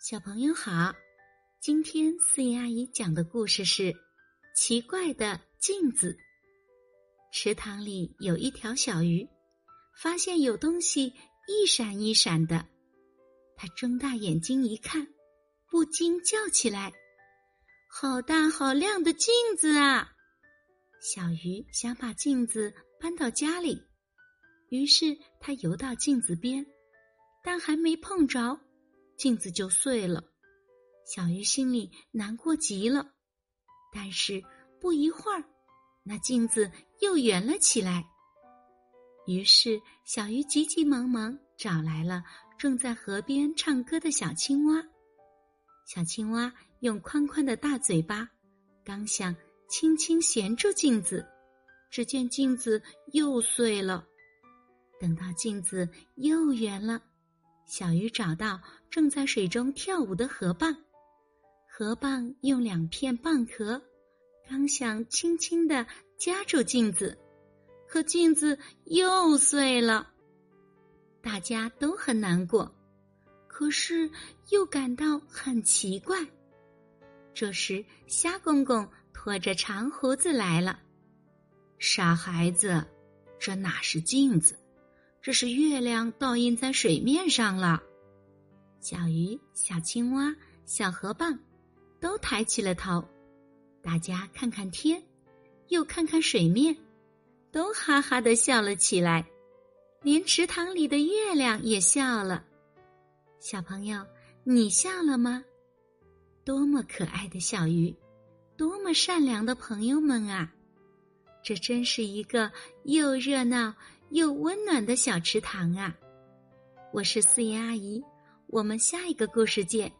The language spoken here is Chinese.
小朋友好，今天四姨阿姨讲的故事是《奇怪的镜子》。池塘里有一条小鱼，发现有东西一闪一闪的，它睁大眼睛一看，不禁叫起来：“好大好亮的镜子啊！”小鱼想把镜子搬到家里，于是它游到镜子边，但还没碰着。镜子就碎了，小鱼心里难过极了。但是不一会儿，那镜子又圆了起来。于是小鱼急急忙忙找来了正在河边唱歌的小青蛙。小青蛙用宽宽的大嘴巴，刚想轻轻衔住镜子，只见镜子又碎了。等到镜子又圆了。小鱼找到正在水中跳舞的河蚌，河蚌用两片蚌壳，刚想轻轻的夹住镜子，可镜子又碎了。大家都很难过，可是又感到很奇怪。这时，虾公公拖着长胡子来了：“傻孩子，这哪是镜子？”这是月亮倒映在水面上了，小鱼、小青蛙、小河蚌都抬起了头，大家看看天，又看看水面，都哈哈的笑了起来，连池塘里的月亮也笑了。小朋友，你笑了吗？多么可爱的小鱼，多么善良的朋友们啊！这真是一个又热闹。又温暖的小池塘啊！我是四爷阿姨，我们下一个故事见。